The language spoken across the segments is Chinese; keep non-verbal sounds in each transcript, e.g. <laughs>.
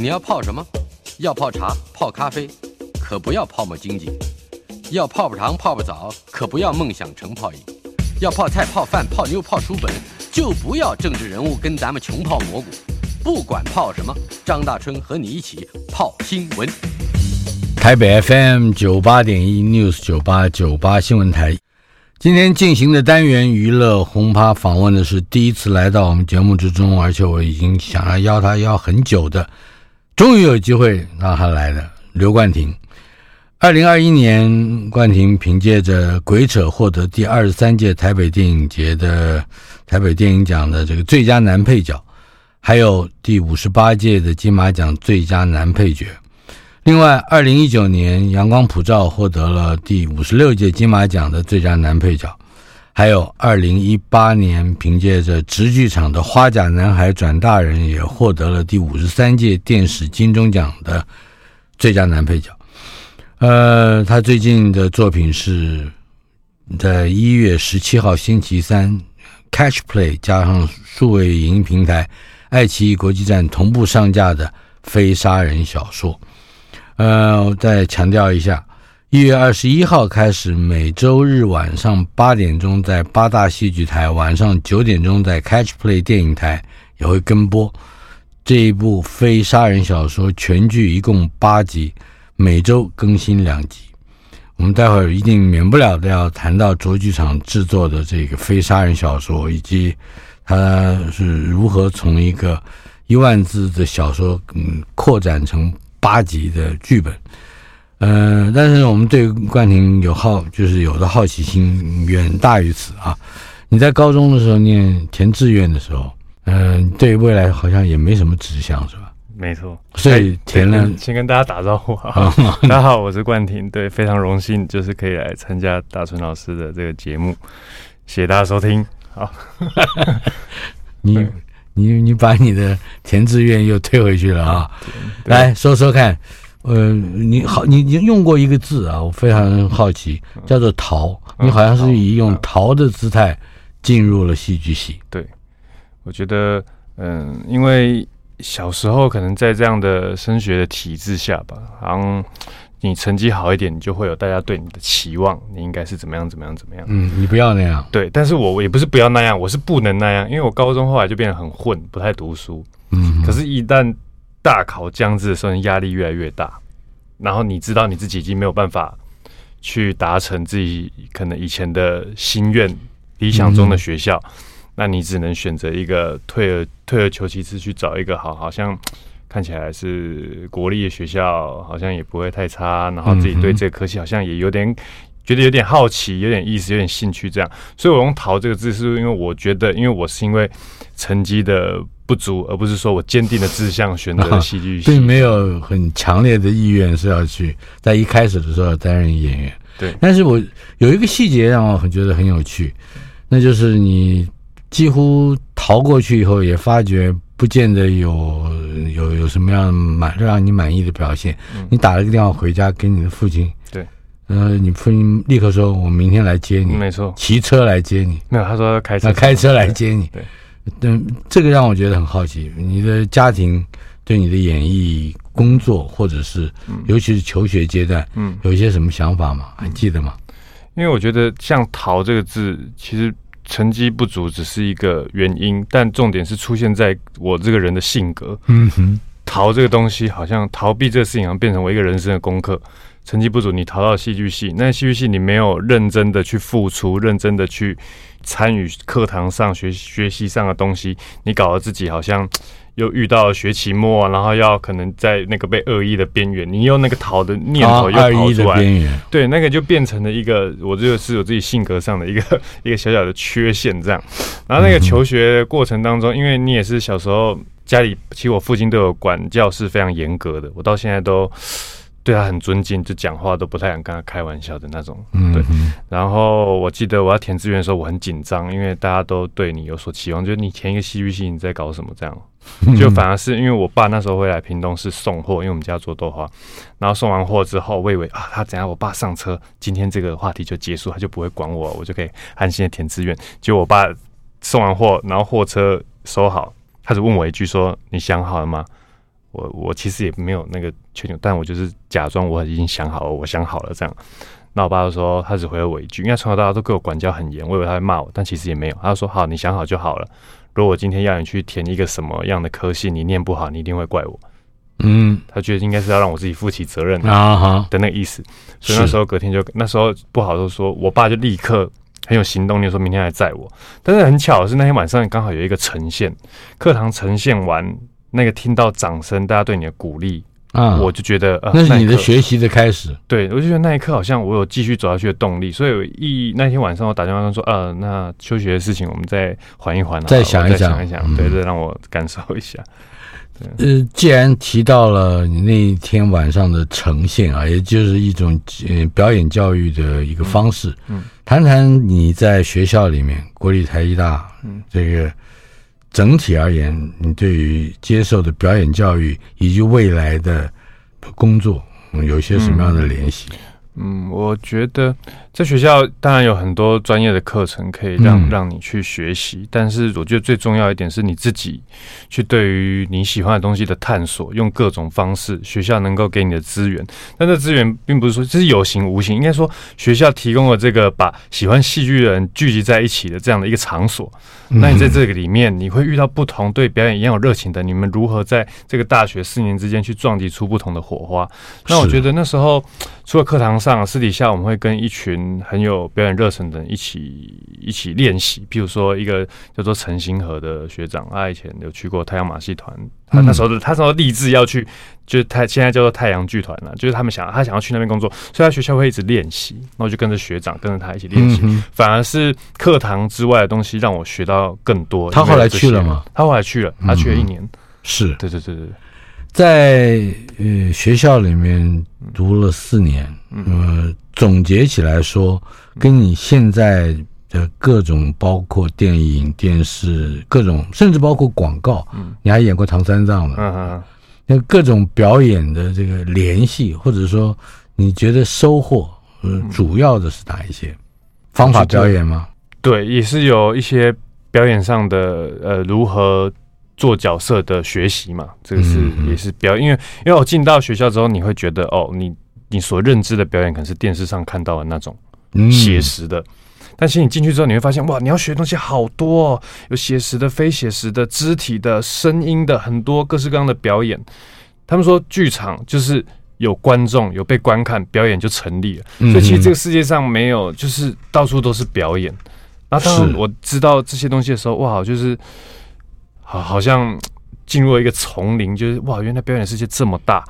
你要泡什么？要泡茶、泡咖啡，可不要泡沫经济；要泡泡糖、泡泡澡，可不要梦想成泡影；要泡菜、泡饭、泡妞、泡书本，就不要政治人物跟咱们穷泡蘑菇。不管泡什么，张大春和你一起泡新闻。台北 FM 九八点一 News 九八九八新闻台。今天进行的单元娱乐轰趴访问的是第一次来到我们节目之中，而且我已经想要邀他邀很久的，终于有机会让他来了。刘冠廷，二零二一年，冠廷凭借着《鬼扯》获得第二十三届台北电影节的台北电影奖的这个最佳男配角，还有第五十八届的金马奖最佳男配角。另外，二零一九年《阳光普照》获得了第五十六届金马奖的最佳男配角，还有二零一八年凭借着直剧场的《花甲男孩转大人》也获得了第五十三届电视金钟奖的最佳男配角。呃，他最近的作品是在一月十七号星期三，Catch Play 加上数位影音平台爱奇艺国际站同步上架的非杀人小说。呃，我再强调一下，一月二十一号开始，每周日晚上八点钟在八大戏剧台，晚上九点钟在 Catch Play 电影台也会跟播这一部非杀人小说全剧，一共八集，每周更新两集。我们待会儿一定免不了的要谈到卓剧场制作的这个非杀人小说，以及它是如何从一个一万字的小说，嗯，扩展成。八集的剧本，呃，但是我们对冠廷有好，就是有的好奇心远大于此啊。你在高中的时候念填志愿的时候，嗯、呃，对未来好像也没什么志向，是吧？没错，所以填了。先，先跟大家打招呼啊，<laughs> 大家好，我是冠廷，对，非常荣幸，就是可以来参加大春老师的这个节目，谢谢大家收听。好，<laughs> 你。你你把你的填志愿又退回去了啊？来说说看，呃，你好，你你用过一个字啊，我非常好奇，叫做“逃”。你好像是以用逃的姿态进入了戏剧系。对，我觉得，嗯，因为小时候可能在这样的升学的体制下吧，好像。你成绩好一点，你就会有大家对你的期望，你应该是怎么样怎么样怎么样。嗯，你不要那样。对，但是我也不是不要那样，我是不能那样，因为我高中后来就变得很混，不太读书。嗯，可是，一旦大考将至的时候，压力越来越大，然后你知道你自己已经没有办法去达成自己可能以前的心愿、理想中的学校，嗯、那你只能选择一个退而退而求其次，去找一个好，好像。看起来是国立的学校，好像也不会太差。然后自己对这个科系好像也有点觉得有点好奇，有点意思，有点兴趣这样。所以我用“逃”这个字，是因为我觉得，因为我是因为成绩的不足，而不是说我坚定的志向选择戏剧系，并没有很强烈的意愿是要去在一开始的时候担任演员。对，但是我有一个细节让我很觉得很有趣，那就是你几乎逃过去以后，也发觉。不见得有有有什么样满让你满意的表现。嗯、你打了个电话回家给你的父亲，对，呃，你父亲立刻说：“我明天来接你。”没错，骑车来接你。没有，他说开车，那开车来接你。对，嗯，这个让我觉得很好奇，你的家庭对你的演艺工作，或者是尤其是求学阶段，嗯，有一些什么想法吗？还记得吗？因为我觉得像“逃”这个字，其实。成绩不足只是一个原因，但重点是出现在我这个人的性格。嗯哼，逃这个东西，好像逃避这个事情，好像变成我一个人生的功课。成绩不足，你逃到戏剧系，那戏剧系你没有认真的去付出，认真的去参与课堂上学学习上的东西，你搞得自己好像。又遇到学期末，然后要可能在那个被恶意的边缘，你用那个逃的念头又跑出来，对，那个就变成了一个，我这个是有自己性格上的一个 <laughs> 一个小小的缺陷这样。然后那个求学过程当中，因为你也是小时候家里，其实我父亲对我管教是非常严格的，我到现在都。对他很尊敬，就讲话都不太敢跟他开玩笑的那种。对，然后我记得我要填志愿的时候，我很紧张，因为大家都对你有所期望，就是你填一个戏剧系，你在搞什么这样？就反而是因为我爸那时候会来屏东市送货，因为我们家做豆花，然后送完货之后，我以为啊，他等下我爸上车，今天这个话题就结束，他就不会管我，我就可以安心的填志愿。结果我爸送完货，然后货车收好，他就问我一句说：“你想好了吗？”我我其实也没有那个确定，但我就是假装我已经想好了，我想好了这样。那我爸就说他只回了我一句，因为从小到大都给我管教很严，我以为他会骂我，但其实也没有。他就说好，你想好就好了。如果我今天要你去填一个什么样的科系，你念不好，你一定会怪我。嗯，他觉得应该是要让我自己负起责任啊的那个意思。所以那时候隔天就那时候不好，就说我爸就立刻很有行动力，说明天来载我。但是很巧的是那天晚上刚好有一个呈现，课堂呈现完，那个听到掌声，大家对你的鼓励。啊，我就觉得，呃，那是你的学习的开始。对，我就觉得那一刻好像我有继续走下去的动力。所以一那天晚上我打电话说，呃，那休学的事情我们再缓一缓，再想一想，想一想，对，再让我感受一下。呃，既然提到了你那一天晚上的呈现啊，也就是一种呃表演教育的一个方式，嗯，谈谈你在学校里面，国立台艺大，嗯，这个。整体而言，你对于接受的表演教育以及未来的工作，有一些什么样的联系？嗯，我觉得在学校当然有很多专业的课程可以让、嗯、让你去学习，但是我觉得最重要一点是你自己去对于你喜欢的东西的探索，用各种方式，学校能够给你的资源，但这资源并不是说这是有形无形，应该说学校提供了这个把喜欢戏剧的人聚集在一起的这样的一个场所。那你在这个里面，你会遇到不同对表演一样有热情的，你们如何在这个大学四年之间去撞击出不同的火花？那我觉得那时候除了课堂上，私底下我们会跟一群很有表演热忱的人一起一起练习。譬如说，一个叫做陈星河的学长，他以前有去过太阳马戏团。他那时候的，他那时候立志要去，就是他现在叫做太阳剧团了，就是他们想他想要去那边工作，所以他学校会一直练习，然后就跟着学长跟着他一起练习，嗯、反而是课堂之外的东西让我学到更多。他后来去了吗？他后来去了，他去了一年。嗯、是对对对对，在呃学校里面读了四年，呃，总结起来说，跟你现在。的各种包括电影、电视，各种甚至包括广告，嗯，你还演过唐三藏呢，嗯嗯，那各种表演的这个联系，或者说你觉得收获，呃，主要的是哪一些？方法表演吗？对，也是有一些表演上的，呃，如何做角色的学习嘛，这个是也是表演，因为因为我进到学校之后，你会觉得哦，你你所认知的表演可能是电视上看到的那种写实的。但是你进去之后，你会发现，哇，你要学的东西好多哦，有写实的、非写实的、肢体的、声音的，很多各式各样的表演。他们说，剧场就是有观众，有被观看，表演就成立了。所以其实这个世界上没有，就是到处都是表演。然后当我知道这些东西的时候，哇，就是好，好像进入了一个丛林，就是哇，原来表演世界这么大。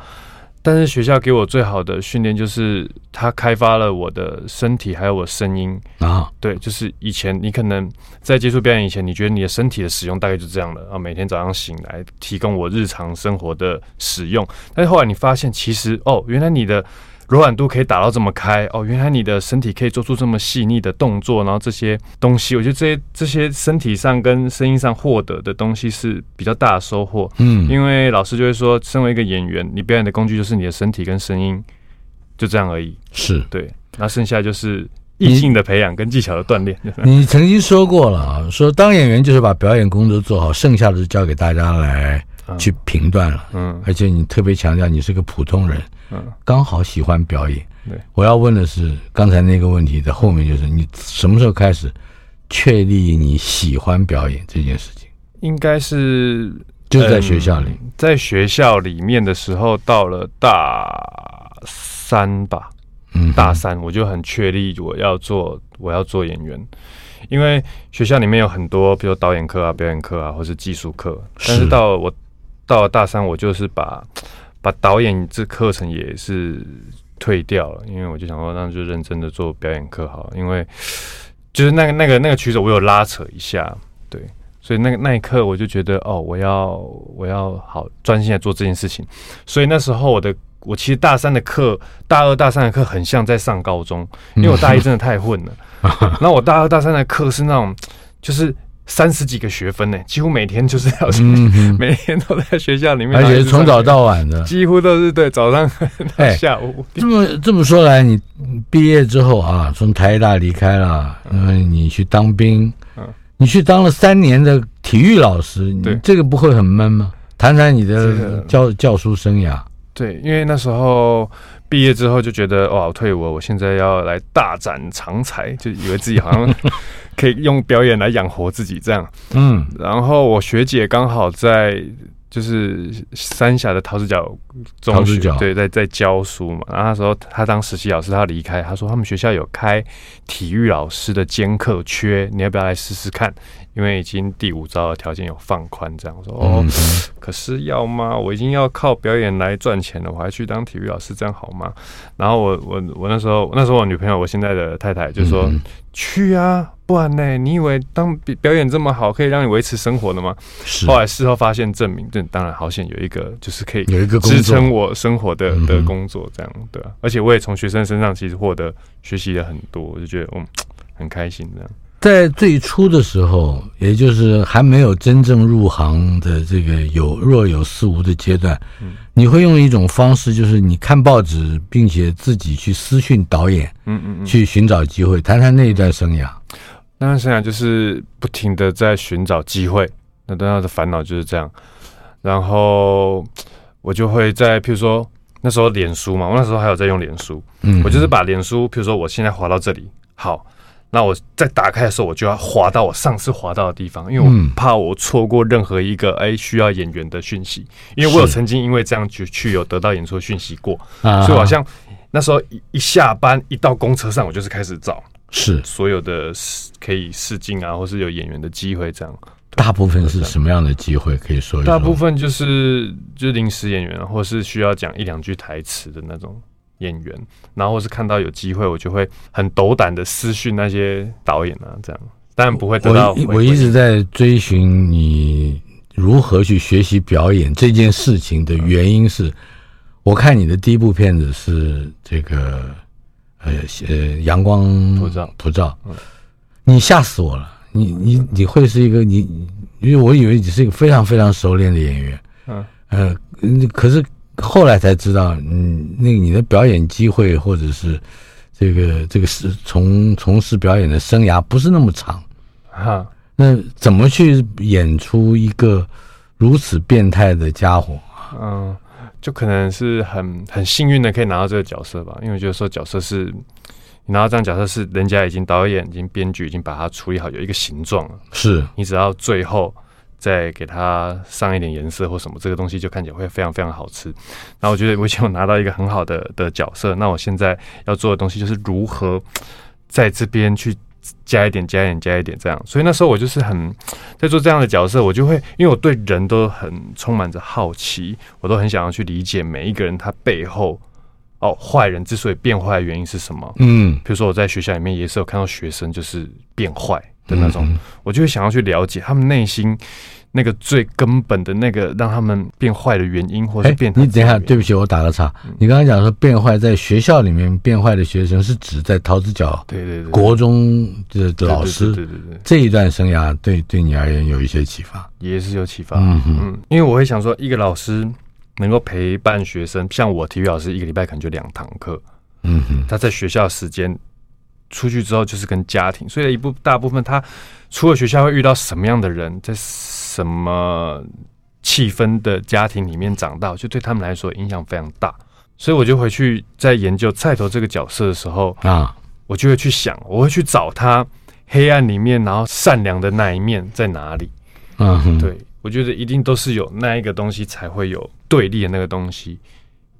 但是学校给我最好的训练就是，他开发了我的身体，还有我声音啊。对，就是以前你可能在接触表演以前，你觉得你的身体的使用大概就这样了啊，每天早上醒来提供我日常生活的使用。但是后来你发现，其实哦，原来你的。柔软度可以打到这么开哦，原来你的身体可以做出这么细腻的动作，然后这些东西，我觉得这些这些身体上跟声音上获得的东西是比较大的收获。嗯，因为老师就会说，身为一个演员，你表演的工具就是你的身体跟声音，就这样而已。是对，那剩下就是意境的培养跟技巧的锻炼。<laughs> 你曾经说过了啊，说当演员就是把表演工作做好，剩下的就交给大家来去评断了。嗯，而且你特别强调你是个普通人。嗯，刚好喜欢表演。对，我要问的是刚才那个问题的后面，就是你什么时候开始确立你喜欢表演这件事情？应该是就在学校里，嗯，在学校里面的时候，到了大三吧。嗯，大三我就很确立我要做我要做演员，因为学校里面有很多，比如导演课啊、表演课啊，或是技术课。但是到了我到了大三，我就是把。把导演这课程也是退掉了，因为我就想说，那就认真的做表演课好了。因为就是那个那个那个曲子，我有拉扯一下，对，所以那个那一刻我就觉得，哦，我要我要好专心来做这件事情。所以那时候我的我其实大三的课，大二大三的课很像在上高中，因为我大一真的太混了。<laughs> 然后我大二大三的课是那种就是。三十几个学分呢，几乎每天就是要去，嗯、<laughs> 每天都在学校里面，而且从早到晚的，<laughs> 几乎都是对早上到下午。这么这么说来，你毕业之后啊，从台大离开了，因为你去当兵，嗯，你去当了三年的体育老师，你，这个不会很闷吗？谈谈你的教、教书生涯。对，因为那时候毕业之后就觉得哇，我退伍了，我现在要来大展长才，就以为自己好像 <laughs> 可以用表演来养活自己这样。嗯，然后我学姐刚好在。就是三峡的桃子角中学，对，在在教书嘛。然后那时候她当实习老师，她离开，她说他们学校有开体育老师的兼课缺，你要不要来试试看？因为已经第五招的条件有放宽，这样我说哦，可是要吗？我已经要靠表演来赚钱了，我还去当体育老师，这样好吗？然后我我我那时候那时候我女朋友，我现在的太太就说去啊。不然呢？你以为当表演这么好，可以让你维持生活的吗？是。后来事后发现证明，这当然好险有一个，就是可以有一个支撑我生活的的工作，这样对吧？而且我也从学生身上其实获得学习了很多，我就觉得嗯很开心这样。在最初的时候，也就是还没有真正入行的这个有若有似无的阶段，嗯，你会用一种方式，就是你看报纸，并且自己去私讯导演，嗯嗯嗯，去寻找机会，谈谈那一段生涯。那段生涯就是不停的在寻找机会，那当时的烦恼就是这样。然后我就会在，譬如说那时候脸书嘛，我那时候还有在用脸书，嗯，我就是把脸书，譬如说我现在滑到这里，好，那我在打开的时候，我就要滑到我上次滑到的地方，因为我怕我错过任何一个哎需要演员的讯息，因为我有曾经因为这样去去有得到演出讯息过，所以我好像那时候一一下班一到公车上，我就是开始找。是所有的可以试镜啊，或是有演员的机会，这样。大部分是什么样的机会？可以说一下。大部分就是就临时演员，或是需要讲一两句台词的那种演员，然后或是看到有机会，我就会很斗胆的私讯那些导演啊，这样。当然不会得到。我一直在追寻你如何去学习表演这件事情的原因是，我看你的第一部片子是这个。呃呃，阳光普照普照，嗯，你吓死我了！你你你会是一个你，因为我以为你是一个非常非常熟练的演员，嗯呃，可是后来才知道，嗯，那个你的表演机会或者是这个这个是从从事表演的生涯不是那么长，哈，那怎么去演出一个如此变态的家伙？嗯。就可能是很很幸运的可以拿到这个角色吧，因为我觉得说角色是你拿到这样角色是人家已经导演已经编剧已经把它处理好，有一个形状了，是你只要最后再给它上一点颜色或什么，这个东西就看起来会非常非常好吃。那我觉得我已经有拿到一个很好的的角色，那我现在要做的东西就是如何在这边去。加一点，加一点，加一点，这样。所以那时候我就是很在做这样的角色，我就会因为我对人都很充满着好奇，我都很想要去理解每一个人他背后哦，坏人之所以变坏的原因是什么。嗯，比如说我在学校里面也是有看到学生就是变坏的那种，我就会想要去了解他们内心。那个最根本的那个让他们变坏的原因，或是变……你等一下，对不起，我打个岔。你刚刚讲说变坏，在学校里面变坏的学生是指在桃子角对对对国中的老师，对对对，这一段生涯对对你而言有一些启发，也是有启发。嗯嗯，因为我会想说，一个老师能够陪伴学生，像我体育老师，一个礼拜可能就两堂课。嗯哼，他在学校时间出去之后就是跟家庭，所以一部大部分他除了学校会遇到什么样的人，在。什么气氛的家庭里面长大，就对他们来说影响非常大。所以我就回去在研究菜头这个角色的时候啊，我就会去想，我会去找他黑暗里面，然后善良的那一面在哪里。嗯，对，我觉得一定都是有那一个东西才会有对立的那个东西。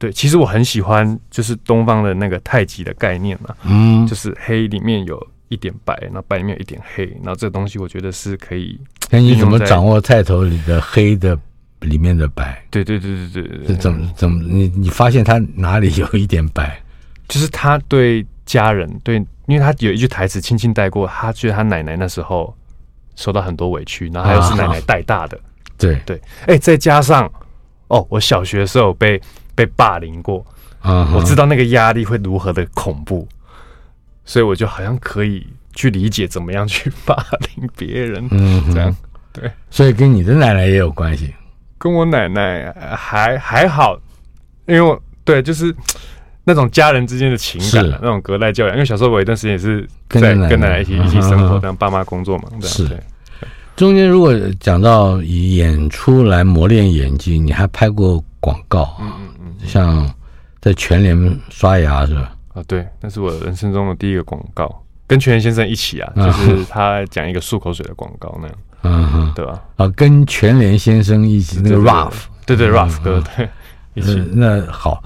对，其实我很喜欢就是东方的那个太极的概念嘛，嗯，就是黑里面有。一点白，那白里面有一点黑，然后这个东西我觉得是可以。那你怎么掌握菜头里的黑的里面的白？对对对对对对，怎么怎么你你发现他哪里有一点白？就是他对家人对，因为他有一句台词轻轻带过，他觉得他奶奶那时候受到很多委屈，然后还有是奶奶带大的。啊、对对，哎、欸，再加上哦，我小学的时候被被霸凌过，啊，我知道那个压力会如何的恐怖。所以我就好像可以去理解怎么样去霸凌别人，嗯，这样对。所以跟你的奶奶也有关系，跟我奶奶还还好，因为我对就是那种家人之间的情感，那种隔代教养。因为小时候我有一段时间也是在跟奶奶一起一起生活，这样爸妈工作嘛，这样。是。中间如果讲到以演出来磨练演技，你还拍过广告，嗯，像在全联刷牙是吧？啊，对，那是我人生中的第一个广告，跟全联先生一起啊，就是他讲一个漱口水的广告那样，嗯哼，对吧？啊，跟全联先生一起，那个 Ralph，对对，Ralph 哥，对，一起。那好，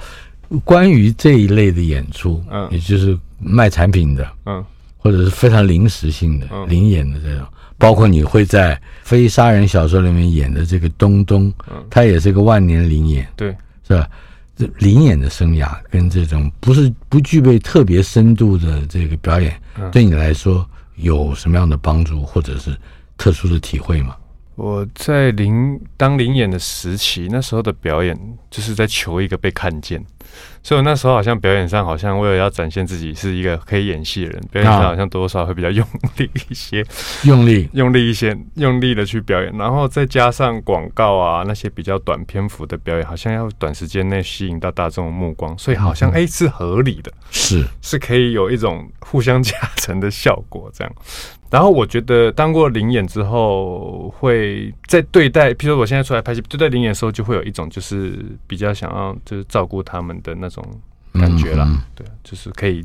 关于这一类的演出，嗯，也就是卖产品的，嗯，或者是非常临时性的、临演的这种，包括你会在非杀人小说里面演的这个东东，嗯，他也是个万年灵演，对，是吧？这零演的生涯跟这种不是不具备特别深度的这个表演，对你来说有什么样的帮助，或者是特殊的体会吗？我在零当零演的时期，那时候的表演就是在求一个被看见。所以我那时候好像表演上，好像为了要展现自己是一个可以演戏的人，表演上好像多多少会比较用力一些，用力。用力一些，用力的去表演，然后再加上广告啊那些比较短篇幅的表演，好像要短时间内吸引到大众的目光，所以好像哎、是合理的，是。是可以有一种互相加成的效果这样。然后我觉得当过灵演之后，会在对待，譬如说我现在出来拍戏，对待灵演的时候，就会有一种就是比较想要就是照顾他们的那种感觉啦。嗯嗯对，就是可以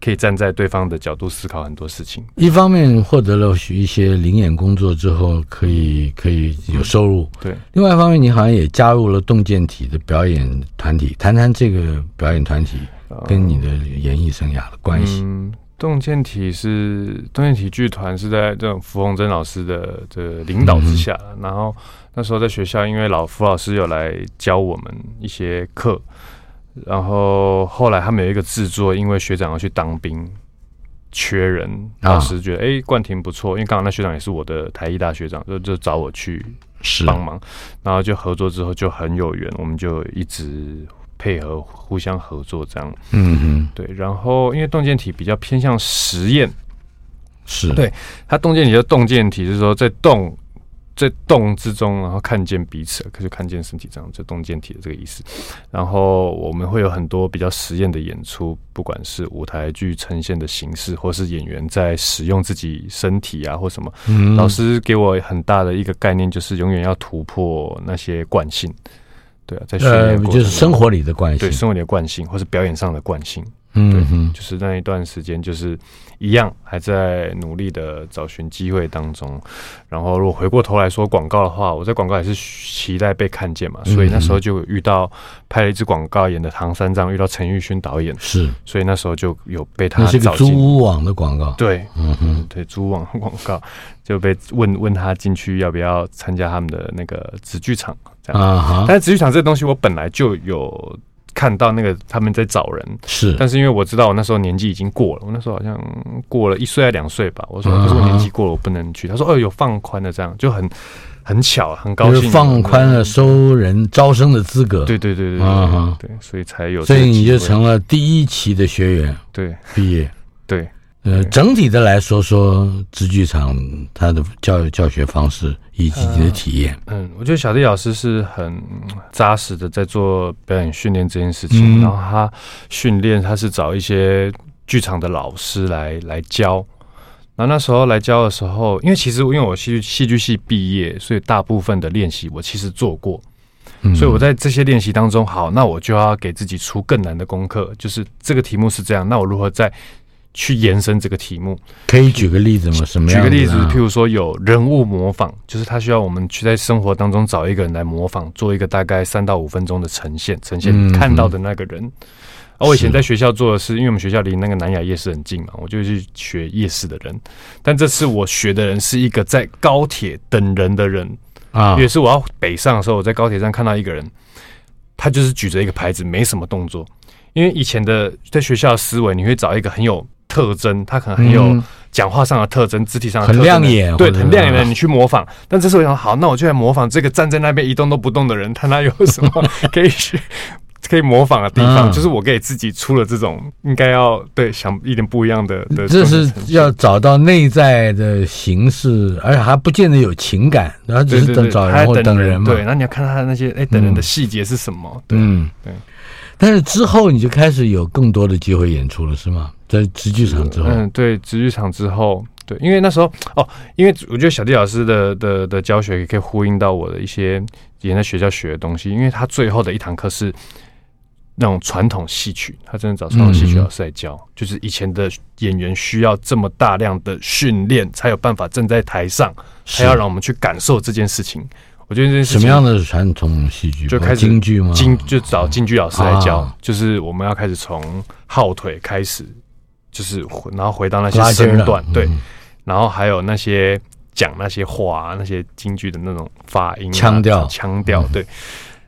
可以站在对方的角度思考很多事情。一方面获得了许一些灵眼工作之后，可以可以有收入。嗯、对，另外一方面，你好像也加入了洞见体的表演团体，谈谈这个表演团体跟你的演艺生涯的关系。嗯洞见体是洞见体剧团是在这种符红珍老师的这个领导之下，嗯、然后那时候在学校，因为老符老师有来教我们一些课，然后后来他们有一个制作，因为学长要去当兵，缺人，老师觉得哎、啊，冠廷不错，因为刚好那学长也是我的台艺大学长，就就找我去帮忙，然后就合作之后就很有缘，我们就一直。配合互相合作这样，嗯嗯，对。然后因为动见体比较偏向实验，是。对它动见体的动见体，就是说在动在动之中，然后看见彼此，可是看见身体这样，就动见体的这个意思。然后我们会有很多比较实验的演出，不管是舞台剧呈现的形式，或是演员在使用自己身体啊，或什么。嗯，老师给我很大的一个概念，就是永远要突破那些惯性。对啊，在训练过程中，就是生活里的惯性，对生活里的惯性，或是表演上的惯性。嗯就是那一段时间，就是一样还在努力的找寻机会当中。然后，如果回过头来说广告的话，我在广告也是期待被看见嘛，所以那时候就遇到拍了一支广告，演的唐三藏，遇到陈玉勋导演，是，所以那时候就有被他找是个租屋网的广告，对，嗯哼，对，租屋网的广告就被问问他进去要不要参加他们的那个子剧场这样。啊哈，但是子剧场这个东西我本来就有。看到那个他们在找人，是，但是因为我知道我那时候年纪已经过了，我那时候好像过了一岁还两岁吧。我说，可是我年纪过了，我不能去。他说，哦，有放宽的，这样就很很巧，很高兴，放宽了收人招生的资格。对对对对对，所以才有，所以你就成了第一期的学员，对，毕业，对。呃，整体的来说说，直剧场它的教育教学方式以及你的体验，嗯，我觉得小弟老师是很扎实的在做表演训练这件事情，然后他训练他是找一些剧场的老师来来教，然后那时候来教的时候，因为其实因为我戏剧戏剧系毕业，所以大部分的练习我其实做过，所以我在这些练习当中，好，那我就要给自己出更难的功课，就是这个题目是这样，那我如何在去延伸这个题目，可以举个例子吗？什么样？举个例子，譬如说有人物模仿，就是他需要我们去在生活当中找一个人来模仿，做一个大概三到五分钟的呈现，呈现你看到的那个人。嗯、而我以前在学校做的是，因为我们学校离那个南雅夜市很近嘛，我就去学夜市的人。但这次我学的人是一个在高铁等人的人啊，也是我要北上的时候，我在高铁上看到一个人，他就是举着一个牌子，没什么动作。因为以前的在学校的思维，你会找一个很有特征，他可能很有讲话上的特征、肢体上的特，很亮眼，对，很亮眼的，你去模仿。但这时候我想，好，那我就来模仿这个站在那边一动都不动的人，他那有什么 <laughs> 可以去可以模仿的地方。就是我给自己出了这种应该要对想一点不一样的的，这是要找到内在的形式，而且还不见得有情感，然后只是等找人或等人嘛。对，那你要看他的那些哎等人的细节是什么？嗯，对。但是之后你就开始有更多的机会演出了，是吗？在直剧场之后，嗯，对，直剧场之后，对，因为那时候哦，因为我觉得小弟老师的的的教学也可以呼应到我的一些以前在学校学的东西，因为他最后的一堂课是那种传统戏曲，他真的找传统戏曲老师来教，嗯、就是以前的演员需要这么大量的训练，才有办法站在台上，还要让我们去感受这件事情。我觉得这件事情什么样的传统戏剧？就开始京剧吗？京就找京剧老师来教，啊、就是我们要开始从号腿开始，就是然后回到那些身段，对。嗯然后还有那些讲那些话，那些京剧的那种发音、腔调、腔调，对，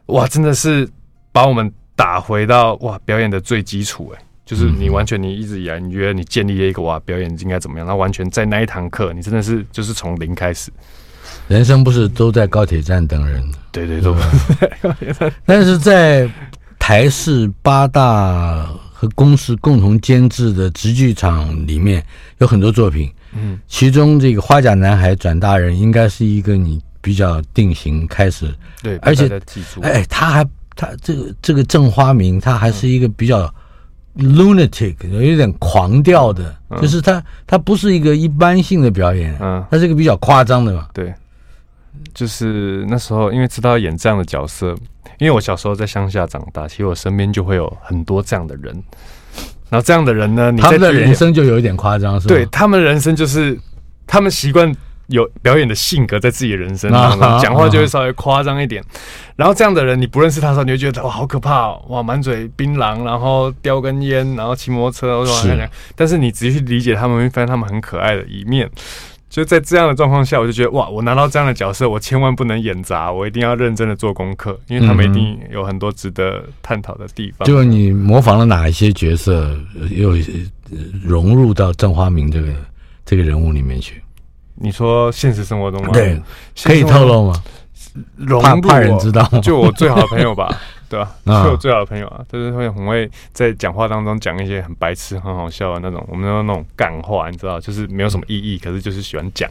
哇，真的是把我们打回到哇表演的最基础，哎，就是你完全你一直以来你觉得你建立了一个哇表演应该怎么样，那完全在那一堂课，你真的是就是从零开始。人生不是都在高铁站等人？对对对，<laughs> 但是在台视八大和公司共同监制的直剧场里面有很多作品。嗯，其中这个花甲男孩转大人应该是一个你比较定型开始，对，而且哎，他还他这个这个郑花明他还是一个比较 lunatic，有一点狂调的，嗯、就是他他不是一个一般性的表演，嗯，他是一个比较夸张的嘛，对，就是那时候因为知道演这样的角色，因为我小时候在乡下长大，其实我身边就会有很多这样的人。然后这样的人呢，你他们的人生就有一点夸张，是吧？对，他们的人生就是他们习惯有表演的性格在自己的人生当中，讲话就会稍微夸张一点。然后这样的人，你不认识他的时候，你就觉得哇，好可怕哦，哇，满嘴槟榔，然后叼根烟，然后骑摩托车，是。但是你仔细去理解他们，会发现他们很可爱的一面。就在这样的状况下，我就觉得哇，我拿到这样的角色，我千万不能演砸，我一定要认真的做功课，因为他们一定有很多值得探讨的地方。就你模仿了哪一些角色，又融入到郑花明这个这个人物里面去？你说现实生活中吗？对，可以透露吗？怕怕人知道？就我最好的朋友吧。对吧？是我最好的朋友啊，就是会很会在讲话当中讲一些很白痴、很好笑的那种，我们说那种干话，你知道，就是没有什么意义，可是就是喜欢讲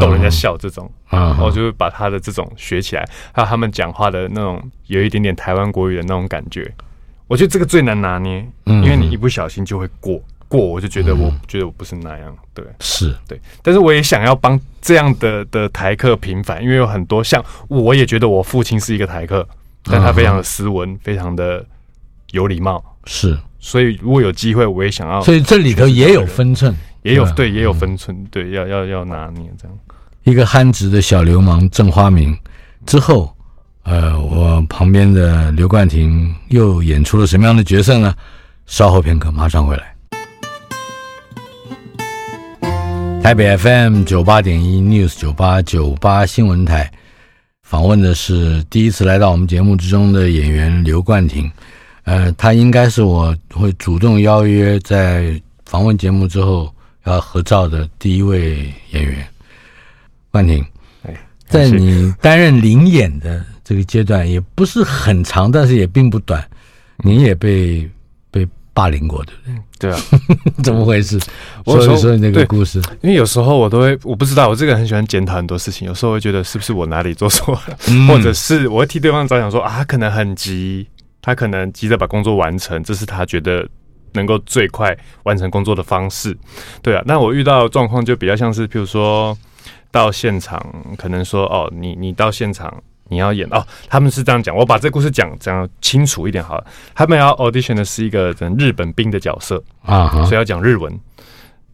逗人家笑这种，然后就会把他的这种学起来，还有他们讲话的那种有一点点台湾国语的那种感觉，我觉得这个最难拿捏，因为你一不小心就会过过，我就觉得我觉得我不是那样，对，是。对，但是我也想要帮这样的的台客平反，因为有很多像我也觉得我父亲是一个台客。但他非常的斯文，嗯、非常的有礼貌，是。所以如果有机会，我也想要。所以这里头也有分寸，也有对，也有分寸，嗯、对，要要要拿捏这样。一个憨直的小流氓郑花明之后，呃，我旁边的刘冠廷又演出了什么样的角色呢？稍后片刻，马上回来。台北 FM 九八点一 News 九八九八新闻台。访问的是第一次来到我们节目之中的演员刘冠廷，呃，他应该是我会主动邀约在访问节目之后要合照的第一位演员。冠廷，在你担任领演的这个阶段，也不是很长，但是也并不短，你也被被霸凌过，对不对？对啊，<laughs> 怎么回事？说一说你那个故事。因为有时候我都会，我不知道，我这个人很喜欢检讨很多事情。有时候会觉得是不是我哪里做错了，嗯、或者是我会替对方着想，说啊，他可能很急，他可能急着把工作完成，这是他觉得能够最快完成工作的方式。对啊，那我遇到的状况就比较像是，譬如说到现场，可能说哦，你你到现场。你要演哦，他们是这样讲，我把这故事讲讲清楚一点好了。他们要 audition 的是一个日本兵的角色啊，所以要讲日文。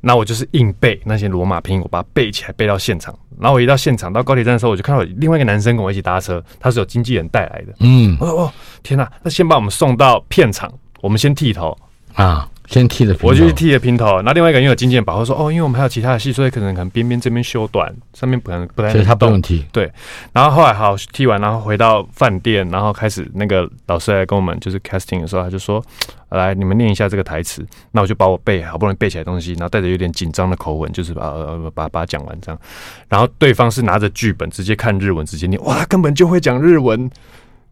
那我就是硬背那些罗马拼音，我把它背起来，背到现场。然后我一到现场，到高铁站的时候，我就看到另外一个男生跟我一起搭车，他是有经纪人带来的。嗯，哦哦，天哪！那先把我们送到片场，我们先剃头啊。先剃的，我就去剃了平头。那另外一个因为有经纪人保护说，哦，因为我们还有其他的戏，所以可能可能边边这边修短，上面不可能不太。所以他不用剃。对。然后后来好剃完，然后回到饭店，然后开始那个老师来跟我们就是 casting 的时候，他就说，来你们念一下这个台词。那我就把我背好不容易背起来的东西，然后带着有点紧张的口吻，就是把把把它讲完这样。然后对方是拿着剧本直接看日文直接念，哇，他根本就会讲日文。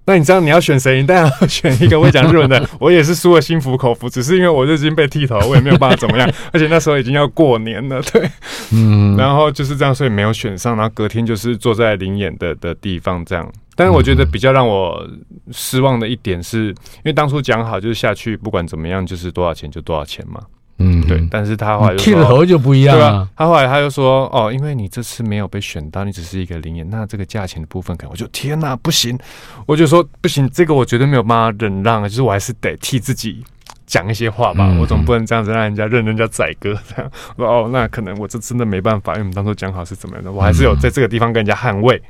那你知道你要选谁？你当然要选一个会讲日文的。<laughs> 我也是输的心服口服，只是因为我就已经被剃头，我也没有办法怎么样。<laughs> 而且那时候已经要过年了，对，嗯，然后就是这样，所以没有选上。然后隔天就是坐在灵演的的地方这样。但是我觉得比较让我失望的一点是，因为当初讲好就是下去不管怎么样就是多少钱就多少钱嘛。嗯，对。但是他后来剃了头就不一样了。他后来他又说，哦，因为你这次没有被选到，你只是一个零演，那这个价钱的部分，可能我就天哪，不行，我就说不行，这个我绝对没有办法忍让，就是我还是得替自己讲一些话吧，我总不能这样子让人家任人家宰割这样。我说哦，那可能我这真的没办法，因为我们当初讲好是怎么样的，我还是有在这个地方跟人家捍卫，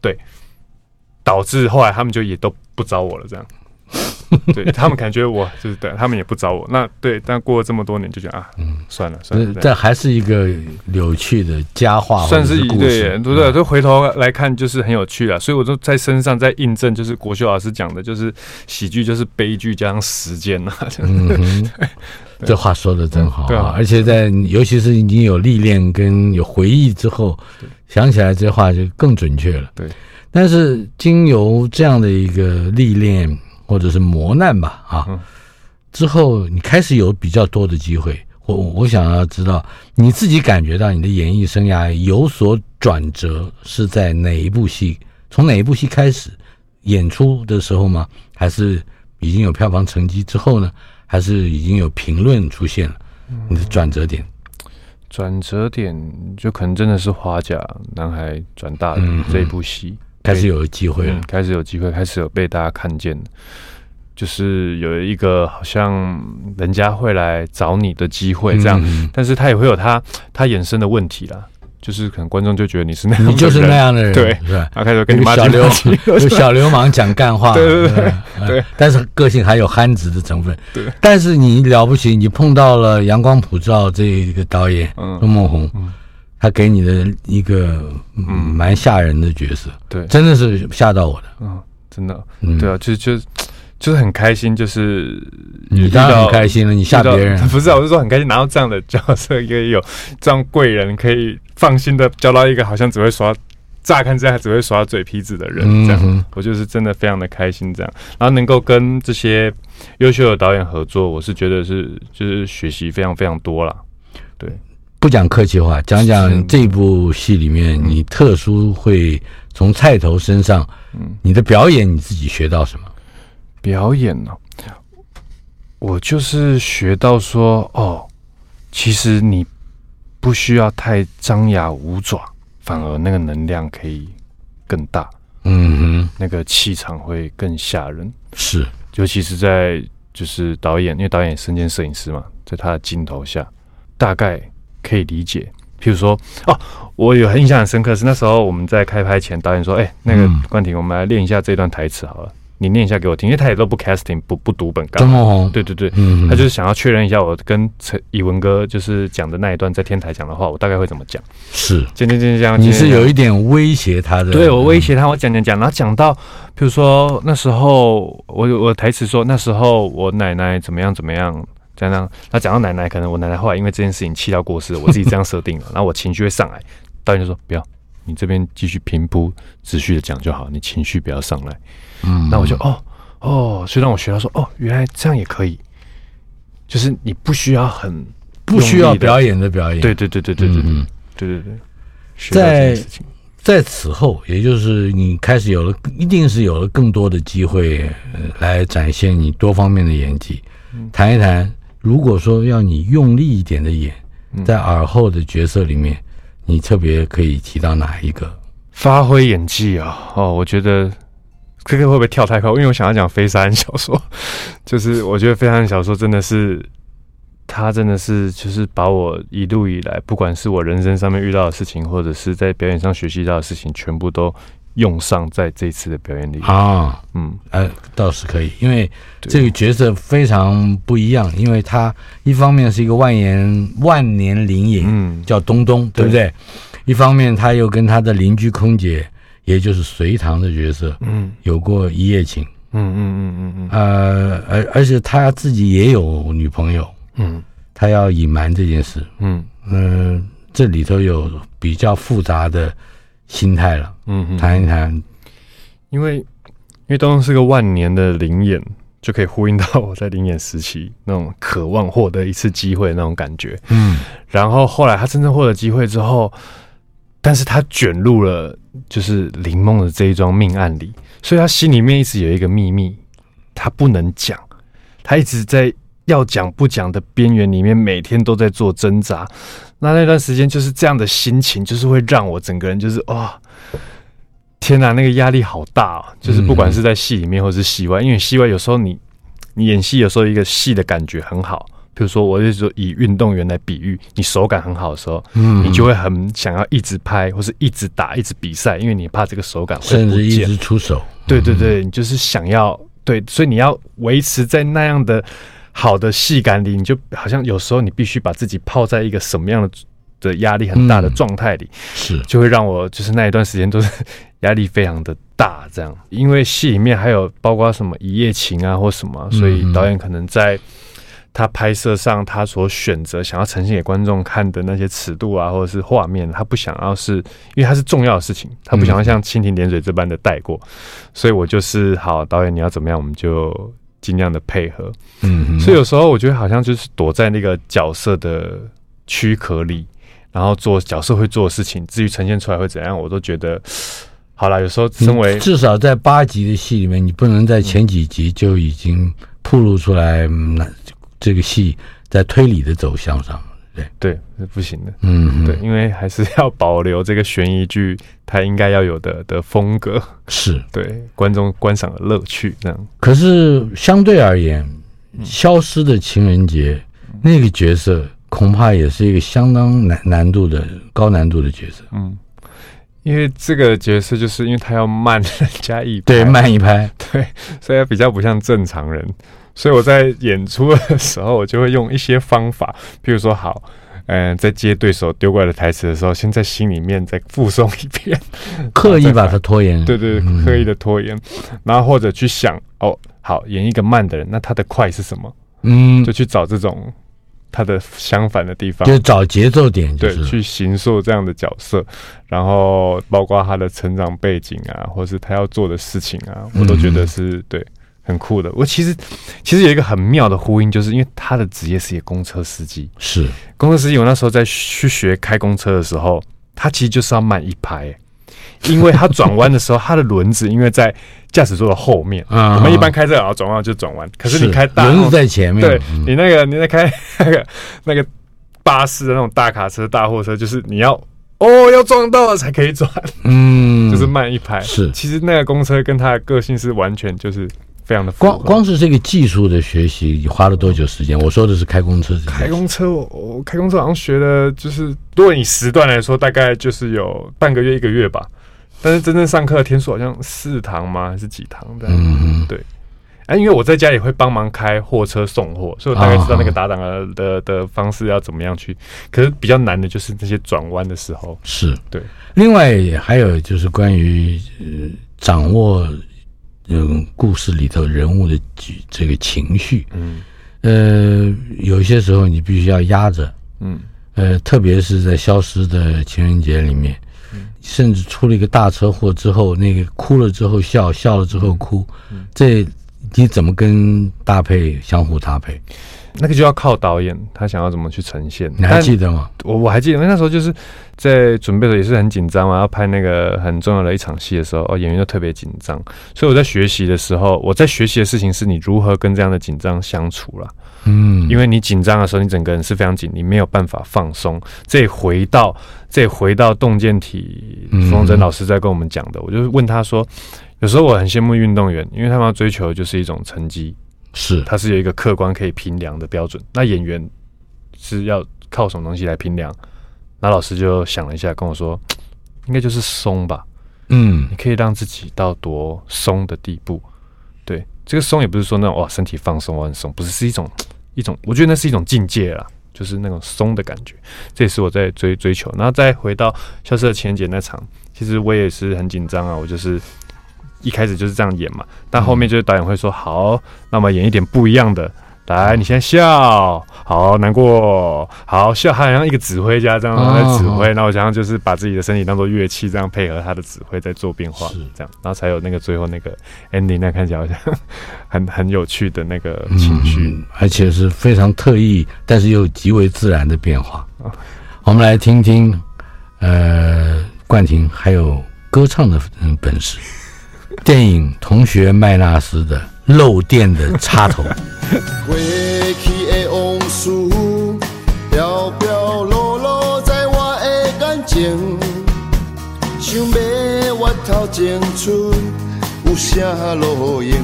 对，导致后来他们就也都不找我了，这样。<laughs> 对他们感觉我就是对，他们也不找我。那对，但过了这么多年，就觉得啊，嗯，算了算了。这还是一个有趣的佳话，算是一对，对对。就回头来看，就是很有趣了。所以我就在身上在印证，就是国秀老师讲的，就是喜剧就是悲剧加上时间呐。嗯，<laughs> 这话说的真好啊！而且在尤其是已经有历练跟有回忆之后，想起来这话就更准确了。对，但是经由这样的一个历练。或者是磨难吧，啊，之后你开始有比较多的机会。我我想要知道你自己感觉到你的演艺生涯有所转折是在哪一部戏？从哪一部戏开始演出的时候吗？还是已经有票房成绩之后呢？还是已经有评论出现了？你的转折点？转折点就可能真的是花甲男孩转大人这一部戏。开始有机会了，嗯，开始有机会，开始有被大家看见，就是有一个好像人家会来找你的机会这样，但是他也会有他他衍生的问题啦，就是可能观众就觉得你是那样，你就是那样的人，对，是吧？他开始跟你小流 <laughs> 有小流氓讲干话，对对对对，对，但是个性还有憨直的成分，对，但是你了不起，你碰到了阳光普照这一个导演，嗯，钟孟宏。嗯他给你的一个嗯。蛮吓人的角色，对，真的是吓到我的，嗯，真的，对啊，就就就是很开心，就是你当然很开心了，你吓别人 <laughs> 不是啊，我是说很开心拿到这样的角色，一个有这样贵人可以放心的交到一个好像只会耍，乍看之下只会耍嘴皮子的人，这样，我就是真的非常的开心，这样，然后能够跟这些优秀的导演合作，我是觉得是就是学习非常非常多了，对。不讲客气话，讲讲这部戏里面你特殊会从菜头身上，嗯，你的表演你自己学到什么？表演呢？我就是学到说，哦，其实你不需要太张牙舞爪，反而那个能量可以更大。嗯哼，那个气场会更吓人。是，尤其是在就是导演，因为导演身兼摄影师嘛，在他的镜头下，大概。可以理解，譬如说，哦，我有印象很深刻，是那时候我们在开拍前，导演说：“哎、欸，那个冠廷，我们来练一下这段台词好了，你念一下给我听。”因为他也都不 casting，不不读本，刚好，对对对，嗯，他就是想要确认一下我跟陈以文哥就是讲的那一段在天台讲的话，我大概会怎么讲。是，讲讲讲讲，你是有一点威胁他的，对我威胁他，我讲讲讲，然后讲到，譬如说那时候我我台词说那时候我奶奶怎么样怎么样。这样，那讲到奶奶，可能我奶奶后来因为这件事情气到过世，我自己这样设定了，<laughs> 然后我情绪会上来，导演就说不要，你这边继续平铺直叙的讲就好，你情绪不要上来。嗯，那我就哦哦，所以让我学到说哦，原来这样也可以，就是你不需要很不需要表演的表演，对对对对对对对对对对。在在此后，也就是你开始有了，一定是有了更多的机会来展现你多方面的演技，谈一谈。如果说要你用力一点的演，在耳后的角色里面，你特别可以提到哪一个？发挥演技啊！哦，我觉得这个会不会跳太快？因为我想要讲飞山小说，<laughs> 就是我觉得飞山小说真的是，他真的是就是把我一路以来，不管是我人生上面遇到的事情，或者是在表演上学习到的事情，全部都。用上在这次的表演里啊，嗯，呃，倒是可以，因为这个角色非常不一样，因为他一方面是一个万年万年灵隐，嗯，叫东东，对。不对？一方面他又跟他的邻居空姐，也就是隋唐的角色，嗯，有过一夜情，嗯嗯嗯嗯嗯，呃，而而且他自己也有女朋友，嗯，他要隐瞒这件事，嗯。嗯，这里头有比较复杂的。心态了，嗯，谈一谈，因为因为东东是个万年的灵眼，就可以呼应到我在灵眼时期那种渴望获得一次机会的那种感觉，嗯，然后后来他真正获得机会之后，但是他卷入了就是林梦的这一桩命案里，所以他心里面一直有一个秘密，他不能讲，他一直在要讲不讲的边缘里面，每天都在做挣扎。那那段时间就是这样的心情，就是会让我整个人就是哇，天哪，那个压力好大啊！就是不管是在戏里面或是戏外，因为戏外有时候你你演戏有时候一个戏的感觉很好。比如说，我就说以运动员来比喻，你手感很好的时候，嗯，你就会很想要一直拍，或是一直打，一直比赛，因为你怕这个手感会，甚至一直出手。对对对，你就是想要对，所以你要维持在那样的好的戏感里，你就好像有时候你必须把自己泡在一个什么样的的压力很大的状态里，是。就会让我就是那一段时间都是压力非常的大，这样，因为戏里面还有包括什么一夜情啊或什么，所以导演可能在。他拍摄上，他所选择想要呈现给观众看的那些尺度啊，或者是画面，他不想要是，因为他是重要的事情，他不想要像蜻蜓点水这般的带过，所以我就是好导演，你要怎么样，我们就尽量的配合。嗯，所以有时候我觉得好像就是躲在那个角色的躯壳里，然后做角色会做的事情，至于呈现出来会怎样，我都觉得 <sighs> 好了。有时候身为至少在八集的戏里面，你不能在前几集就已经暴露出来那。这个戏在推理的走向上，对。对是不行的，嗯，对，因为还是要保留这个悬疑剧它应该要有的的风格，是。对观众观赏的乐趣这样。可是相对而言，嗯《消失的情人节》那个角色恐怕也是一个相当难难度的高难度的角色，嗯，因为这个角色就是因为他要慢 <laughs> 人家一拍，对，慢一拍，对，所以他比较不像正常人。所以我在演出的时候，我就会用一些方法，譬如说，好，嗯、呃，在接对手丢过来的台词的时候，先在心里面再复诵一遍，<laughs> 刻意把它拖延，对对，对，刻意的拖延，嗯、然后或者去想，哦，好，演一个慢的人，那他的快是什么？嗯，就去找这种他的相反的地方，就找节奏点，就是，对，去形塑这样的角色，然后包括他的成长背景啊，或是他要做的事情啊，我都觉得是、嗯、对。很酷的，我其实其实有一个很妙的呼应，就是因为他的职业是一个公车司机，是公车司机。我那时候在去学开公车的时候，他其实就是要慢一拍，因为他转弯的时候，他的轮子因为在驾驶座的后面。啊，我们一般开车然后转弯就转弯，可是你开大轮子在前面，对你那个你在开那个 <laughs> 那个巴士的那种大卡车、大货车，就是你要哦要撞到了才可以转，嗯，就是慢一拍。是，其实那个公车跟他的个性是完全就是。非常的光光是这个技术的学习，你花了多久时间？我说的是开公车。开公车，我我开公车好像学的，就是如果你时段来说，大概就是有半个月一个月吧。但是真正上课的天数好像四堂吗？还是几堂的？嗯嗯，对。哎，因为我在家也会帮忙开货车送货，所以我大概知道那个打档的的的方式要怎么样去。可是比较难的就是那些转弯的时候。是对。另外还有就是关于呃掌握。嗯，故事里头人物的这个情绪，嗯，呃，有些时候你必须要压着，嗯，呃，特别是在消失的情人节里面，嗯，甚至出了一个大车祸之后，那个哭了之后笑，笑了之后哭，嗯，这你怎么跟搭配相互搭配？那个就要靠导演，他想要怎么去呈现。你还记得吗？我我还记得，因为那时候就是在准备的也是很紧张嘛，要拍那个很重要的一场戏的时候，哦，演员就特别紧张。所以我在学习的时候，我在学习的事情是你如何跟这样的紧张相处了。嗯，因为你紧张的时候，你整个人是非常紧，你没有办法放松。这回到这回到洞见体，冯真老师在跟我们讲的，我就问他说，有时候我很羡慕运动员，因为他们要追求的就是一种成绩。是，它是有一个客观可以评量的标准。那演员是要靠什么东西来评量？那老师就想了一下，跟我说，应该就是松吧。嗯，你可以让自己到多松的地步。对，这个松也不是说那种哇身体放松我很松，不是，是一种一种，我觉得那是一种境界啦，就是那种松的感觉。这也是我在追追求。然后再回到消失的情人节那场，其实我也是很紧张啊，我就是。一开始就是这样演嘛，但后面就是导演会说好，那么演一点不一样的，来，你先笑，好难过，好笑，他好像一个指挥家这样在指挥，那我想要就是把自己的身体当做乐器，这样配合他的指挥在做变化，这样，然后才有那个最后那个 ending，那看起来好像很 <laughs> 很有趣的那个情绪，而且是非常特意，但是又极为自然的变化。我们来听听，呃，冠廷还有歌唱的本事。<laughs> 电影《同学麦纳斯》的漏电的插头。去的往事，飘飘落落在我的眼前，想要越头前出有啥路用？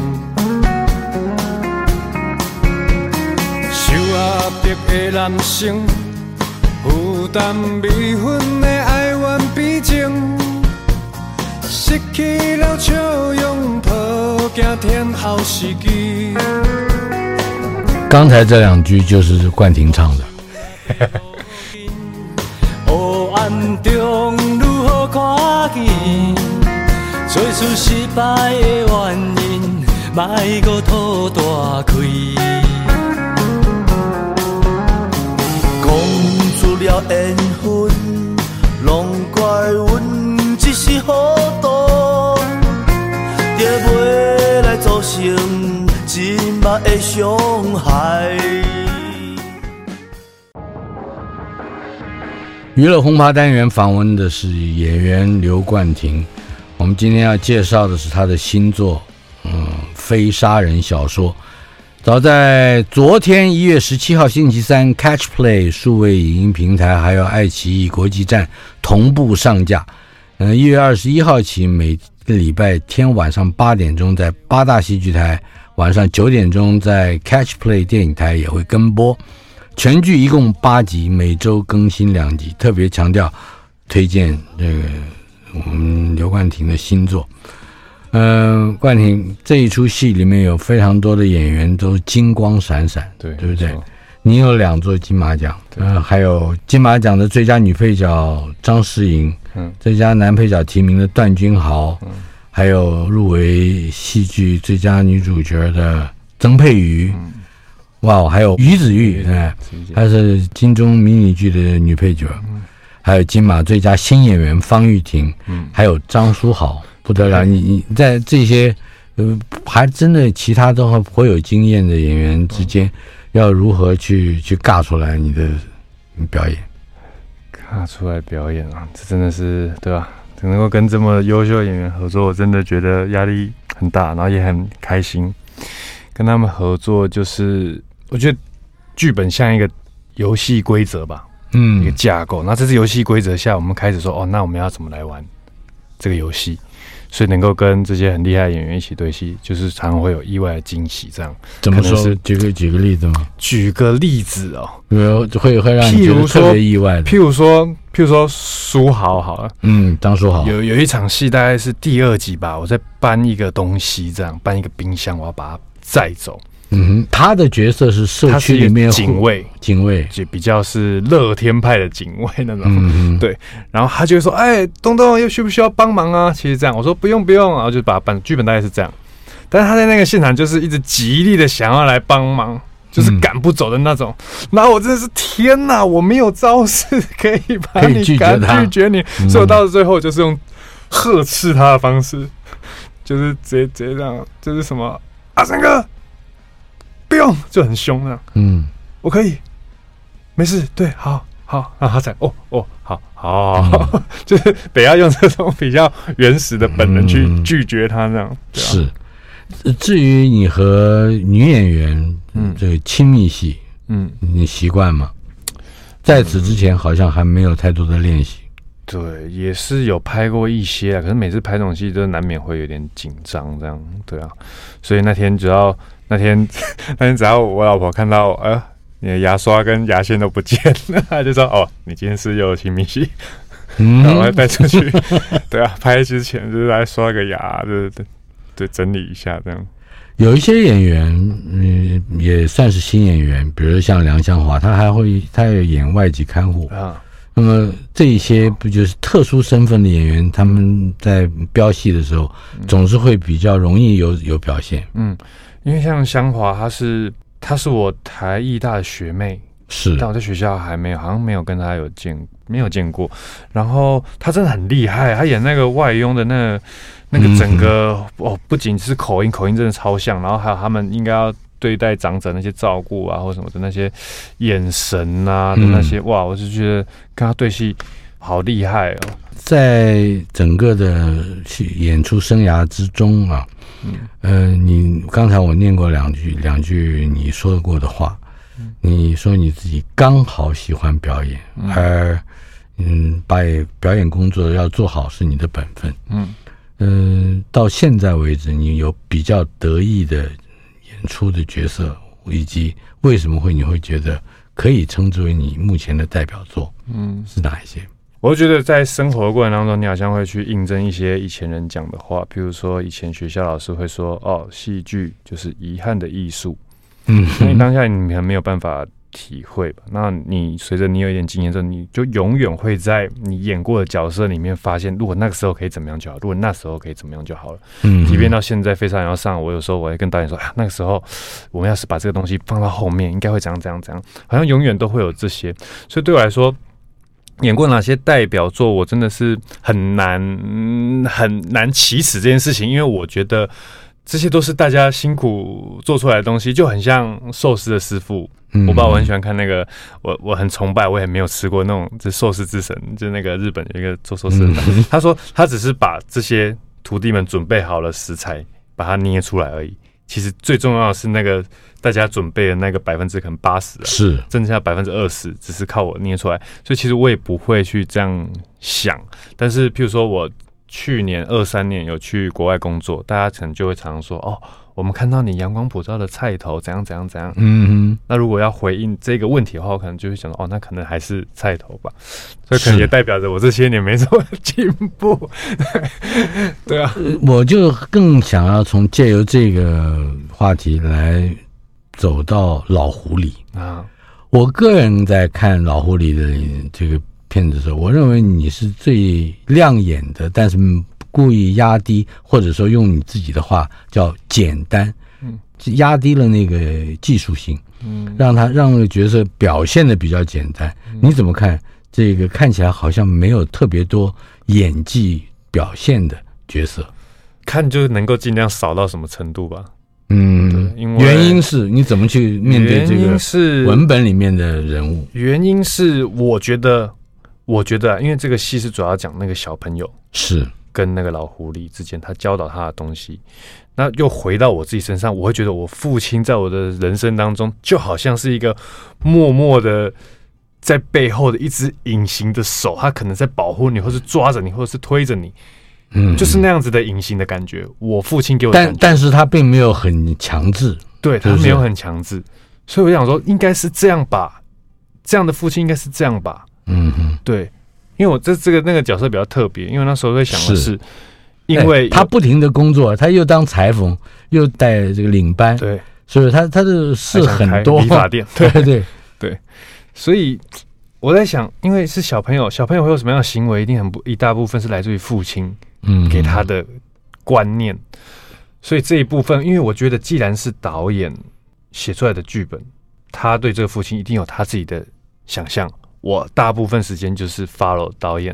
受压迫的男生，负担未分的爱怨悲情，失去了笑容，抱惊天后。刚才这两句就是冠廷唱的。黑 <laughs> 暗中如何看见？做出失败的原因，莫搁吐大气。讲出了缘分，拢怪阮一时糊涂，就袂来造成今麦的伤害。娱乐轰趴单元访问的是演员刘冠廷。我们今天要介绍的是他的新作，嗯，非杀人小说。早在昨天一月十七号星期三，Catch Play 数位影音平台还有爱奇艺国际站同步上架。嗯，一月二十一号起，每个礼拜天晚上八点钟在八大戏剧台，晚上九点钟在 Catch Play 电影台也会跟播。全剧一共八集，每周更新两集。特别强调，推荐这个。我们刘冠廷的新作，嗯、呃，冠廷这一出戏里面有非常多的演员都金光闪闪，对，对不对？你有两座金马奖，嗯、呃，还有金马奖的最佳女配角张诗颖，嗯，最佳男配角提名的段君豪，嗯，还有入围戏剧最佳女主角的曾沛瑜，嗯，哇，还有于子玉，哎，她是金钟迷你剧的女配角。嗯。还有金马最佳新演员方玉婷，嗯，还有张书豪，不得了！你你在这些，呃，还真的其他都还颇有经验的演员之间，要如何去去尬出来你的表演？尬出来表演啊，这真的是对吧？能够跟这么优秀的演员合作，我真的觉得压力很大，然后也很开心。跟他们合作，就是我觉得剧本像一个游戏规则吧。嗯，一个架构。那这是游戏规则下，我们开始说哦，那我们要怎么来玩这个游戏？所以能够跟这些很厉害的演员一起对戏，就是常常会有意外的惊喜。这样怎么说？举个举个例子吗？举个例子哦，有会会让你觉得特别意外的。譬如说，譬如说书豪好了，嗯，张书豪有有一场戏，大概是第二集吧，我在搬一个东西，这样搬一个冰箱，我要把它载走。嗯哼，他的角色是社区里面警卫，警卫就比较是乐天派的警卫那种。嗯对，然后他就会说：“哎，东东又需不需要帮忙啊？”其实这样，我说不用不用，然后就把本剧本大概是这样。但是他在那个现场就是一直极力的想要来帮忙，就是赶不走的那种。嗯、然后我真的是天哪，我没有招式可以把你 <laughs> 赶拒绝你，嗯、所以我到了最后就是用呵斥他的方式，就是直接直接这样，就是什么阿三哥。不用，就很凶那样。嗯，我可以，没事。对，好，好，那他才哦哦，好，好，嗯、<laughs> 就是得要用这种比较原始的本能去拒绝他这样。嗯、是，至于你和女演员，嗯，这个亲密戏，嗯，你习惯吗？在此之前好像还没有太多的练习。对，也是有拍过一些啊，可是每次拍这种戏都难免会有点紧张这样。对啊，所以那天只要。那天，<laughs> 那天只要我老婆看到，呃、哎，你的牙刷跟牙线都不见了，她就说：“哦，你今天是又有亲密戏。嗯”然后带出去，<laughs> 对啊，拍之前就是来刷个牙，对对对，整理一下这样。有一些演员，嗯，也算是新演员，比如像梁湘华，他还会，他也演外籍看护啊。那么这一些不就是特殊身份的演员，他们在飙戏的时候，总是会比较容易有有表现。嗯。因为像香华，她是她是我台艺大的学妹，是，但我在学校还没有，好像没有跟她有见，没有见过。然后她真的很厉害，她演那个外佣的那个、那个整个、嗯、哦，不仅是口音，口音真的超像。然后还有他们应该要对待长者那些照顾啊，或什么的那些眼神啊的那些，嗯、哇，我就觉得跟她对戏好厉害哦。在整个的演出生涯之中啊。嗯，呃，你刚才我念过两句两句你说过的话，你说你自己刚好喜欢表演，而嗯，把表演工作要做好是你的本分。嗯嗯，到现在为止，你有比较得意的演出的角色，以及为什么会你会觉得可以称之为你目前的代表作？嗯，是哪一些？我觉得在生活的过程当中，你好像会去印证一些以前人讲的话，比如说以前学校老师会说：“哦，戏剧就是遗憾的艺术。”嗯，因为当下你可能没有办法体会吧。那你随着你有一点经验之后，你就永远会在你演过的角色里面发现，如果那个时候可以怎么样就好，如果那时候可以怎么样就好了。嗯，即便到现在非常要上，我有时候我会跟导演说：“哎呀，那个时候我们要是把这个东西放到后面，应该会怎样怎样怎样。”好像永远都会有这些。所以对我来说。演过哪些代表作，我真的是很难很难启齿这件事情，因为我觉得这些都是大家辛苦做出来的东西，就很像寿司的师傅。我爸我很喜欢看那个，我我很崇拜，我也没有吃过那种这寿司之神，就那个日本有一个做寿司的，他说他只是把这些徒弟们准备好了食材，把它捏出来而已。其实最重要的是那个大家准备的那个百分之可能八十，是剩下百分之二十，只是靠我捏出来。所以其实我也不会去这样想。但是譬如说我去年二三年有去国外工作，大家可能就会常常说哦。我们看到你阳光普照的菜头怎样怎样怎样，嗯哼。那如果要回应这个问题的话，我可能就会想到，哦，那可能还是菜头吧。所以可能也代表着我这些年没什么进步。对啊，我就更想要从借由这个话题来走到老狐狸啊。我个人在看老狐狸的这个片子的时候，我认为你是最亮眼的，但是。故意压低，或者说用你自己的话叫简单，嗯，压低了那个技术性，嗯，让他让那个角色表现的比较简单。嗯，你怎么看这个看起来好像没有特别多演技表现的角色？看就能够尽量少到什么程度吧。嗯，因为原因是你怎么去面对这个是文本里面的人物？原因是我觉得，我觉得，因为这个戏是主要讲那个小朋友是。跟那个老狐狸之间，他教导他的东西，那又回到我自己身上，我会觉得我父亲在我的人生当中，就好像是一个默默的在背后的一只隐形的手，他可能在保护你，或是抓着你，或者是推着你，嗯，就是那样子的隐形的感觉。我父亲给我但但是他并没有很强制，对，他没有很强制，所以我想说，应该是这样吧，这样的父亲应该是这样吧，嗯哼，对。因为我这这个那个角色比较特别，因为那时候在想的是，因为他不停的工作，他又当裁缝，又带这个领班，对，所以他他的事很多，理发店，<laughs> 对对。对，所以我在想，因为是小朋友，小朋友会有什么样的行为，一定很不一大部分是来自于父亲嗯。给他的观念，嗯、所以这一部分，因为我觉得既然是导演写出来的剧本，他对这个父亲一定有他自己的想象。我大部分时间就是 follow 导演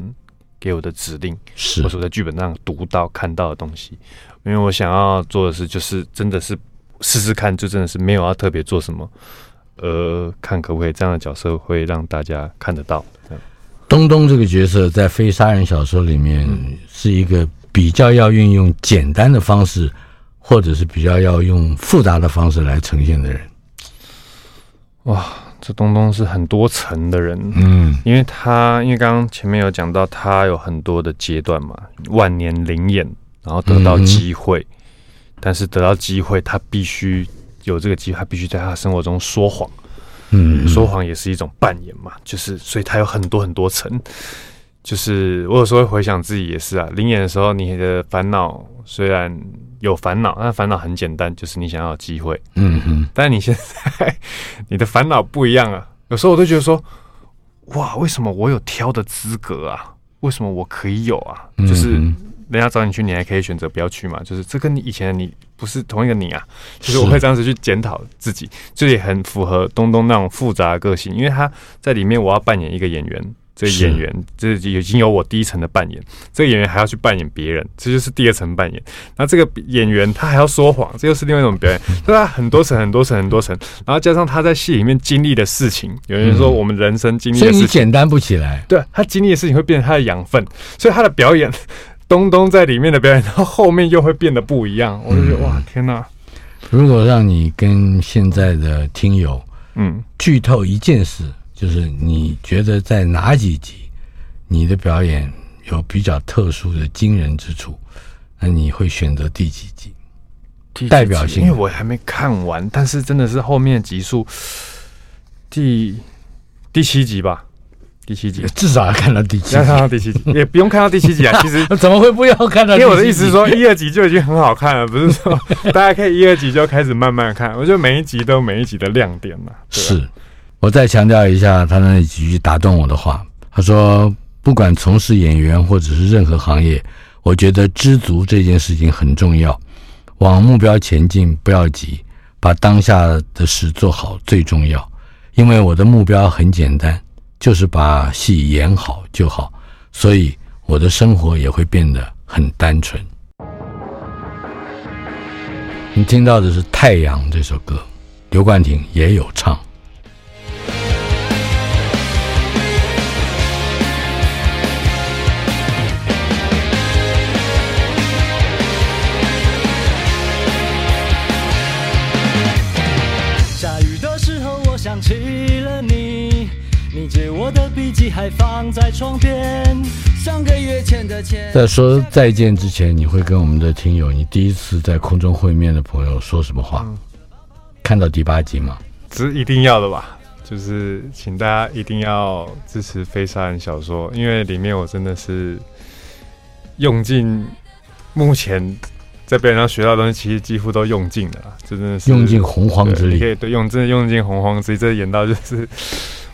给我的指令，是或者我在剧本上读到看到的东西，因为我想要做的是，就是真的是试试看，就真的是没有要特别做什么，呃，看可不可以这样的角色会让大家看得到。东东这个角色在非杀人小说里面是一个比较要运用简单的方式，或者是比较要用复杂的方式来呈现的人。哇。这东东是很多层的人，嗯，因为他因为刚刚前面有讲到，他有很多的阶段嘛，万年灵眼，然后得到机会，嗯、但是得到机会，他必须有这个机会，他必须在他生活中说谎，嗯，说谎也是一种扮演嘛，就是所以他有很多很多层，就是我有时候会回想自己也是啊，灵眼的时候，你的烦恼虽然。有烦恼，那烦恼很简单，就是你想要有机会。嗯哼，但你现在你的烦恼不一样啊。有时候我都觉得说，哇，为什么我有挑的资格啊？为什么我可以有啊？就是人家找你去，你还可以选择不要去嘛。就是这跟你以前的你不是同一个你啊。就是我会这样子去检讨自己，这也很符合东东那种复杂的个性，因为他在里面我要扮演一个演员。这个演员，这已经有我第一层的扮演，这个演员还要去扮演别人，这就是第二层扮演。那这个演员他还要说谎，这又是另外一种表演。对啊，很多层、很多层、很多层，然后加上他在戏里面经历的事情，有人说我们人生经历的事情，所以你简单不起来。对，他经历的事情会变成他的养分，所以他的表演，<laughs> 东东在里面的表演，到后面又会变得不一样。我就觉得哇，天哪！如果让你跟现在的听友嗯，剧透一件事，就是你觉得在哪几集你的表演有比较特殊的惊人之处，那你会选择第几集？代表性，因为我还没看完，但是真的是后面集数第第七集吧，第七集至少要看到第七集，要看到第七集，也不用看到第七集啊。其实 <laughs> 怎么会不要看到？因为我的意思是说，一二集就已经很好看了，不是说 <laughs> 大家可以一二集就开始慢慢看。我觉得每一集都有每一集的亮点嘛。是，我再强调一下他那几句打动我的话。他说：“不管从事演员或者是任何行业，我觉得知足这件事情很重要。”往目标前进，不要急，把当下的事做好最重要。因为我的目标很简单，就是把戏演好就好，所以我的生活也会变得很单纯。你听到的是《太阳》这首歌，刘冠廷也有唱。还放在床边。上个月前的钱。在说再见之前，你会跟我们的听友，你第一次在空中会面的朋友说什么话？嗯、看到第八集吗？这是一定要的吧？就是请大家一定要支持非杀人小说，因为里面我真的是用尽目前在别人上学到的东西，其实几乎都用尽了，真的是用尽洪荒之力。对，对，用真的用尽洪荒之力，这演到就是。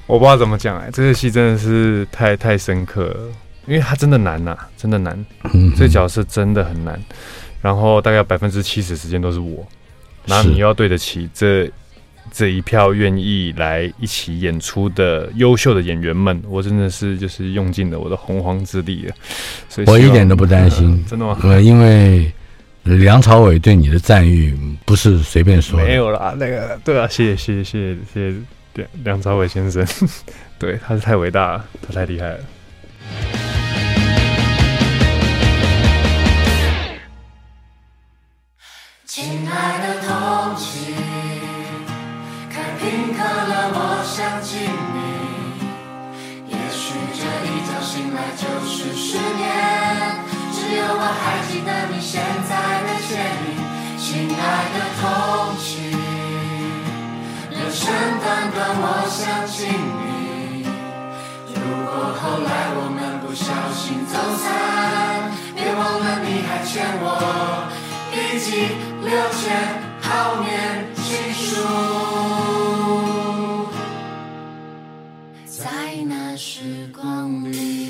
我不知道怎么讲哎这个戏真的是太太深刻了因为他真的难呐真的难。这角色真的很难然后大概百分之七十时间都是我然后你要对得起这这一票愿意来一起演出的优秀的演员们我真的是就是用尽了我的洪荒之力了所以我一点都不担心。真的吗？因为梁朝伟对你的赞誉不是随便说没有啦那个对啊谢谢谢谢谢谢梁梁朝伟先生，<laughs> 对，他是太伟大了，他太厉害了。亲爱的同学，开瓶可乐，我想起你。也许这一觉醒来就是十年，只有我还记得你现在的倩影。亲爱的同学。人生短短，我想请你，如果后来我们不小心走散，别忘了你还欠我笔记、六件泡面、情书，在那时光里。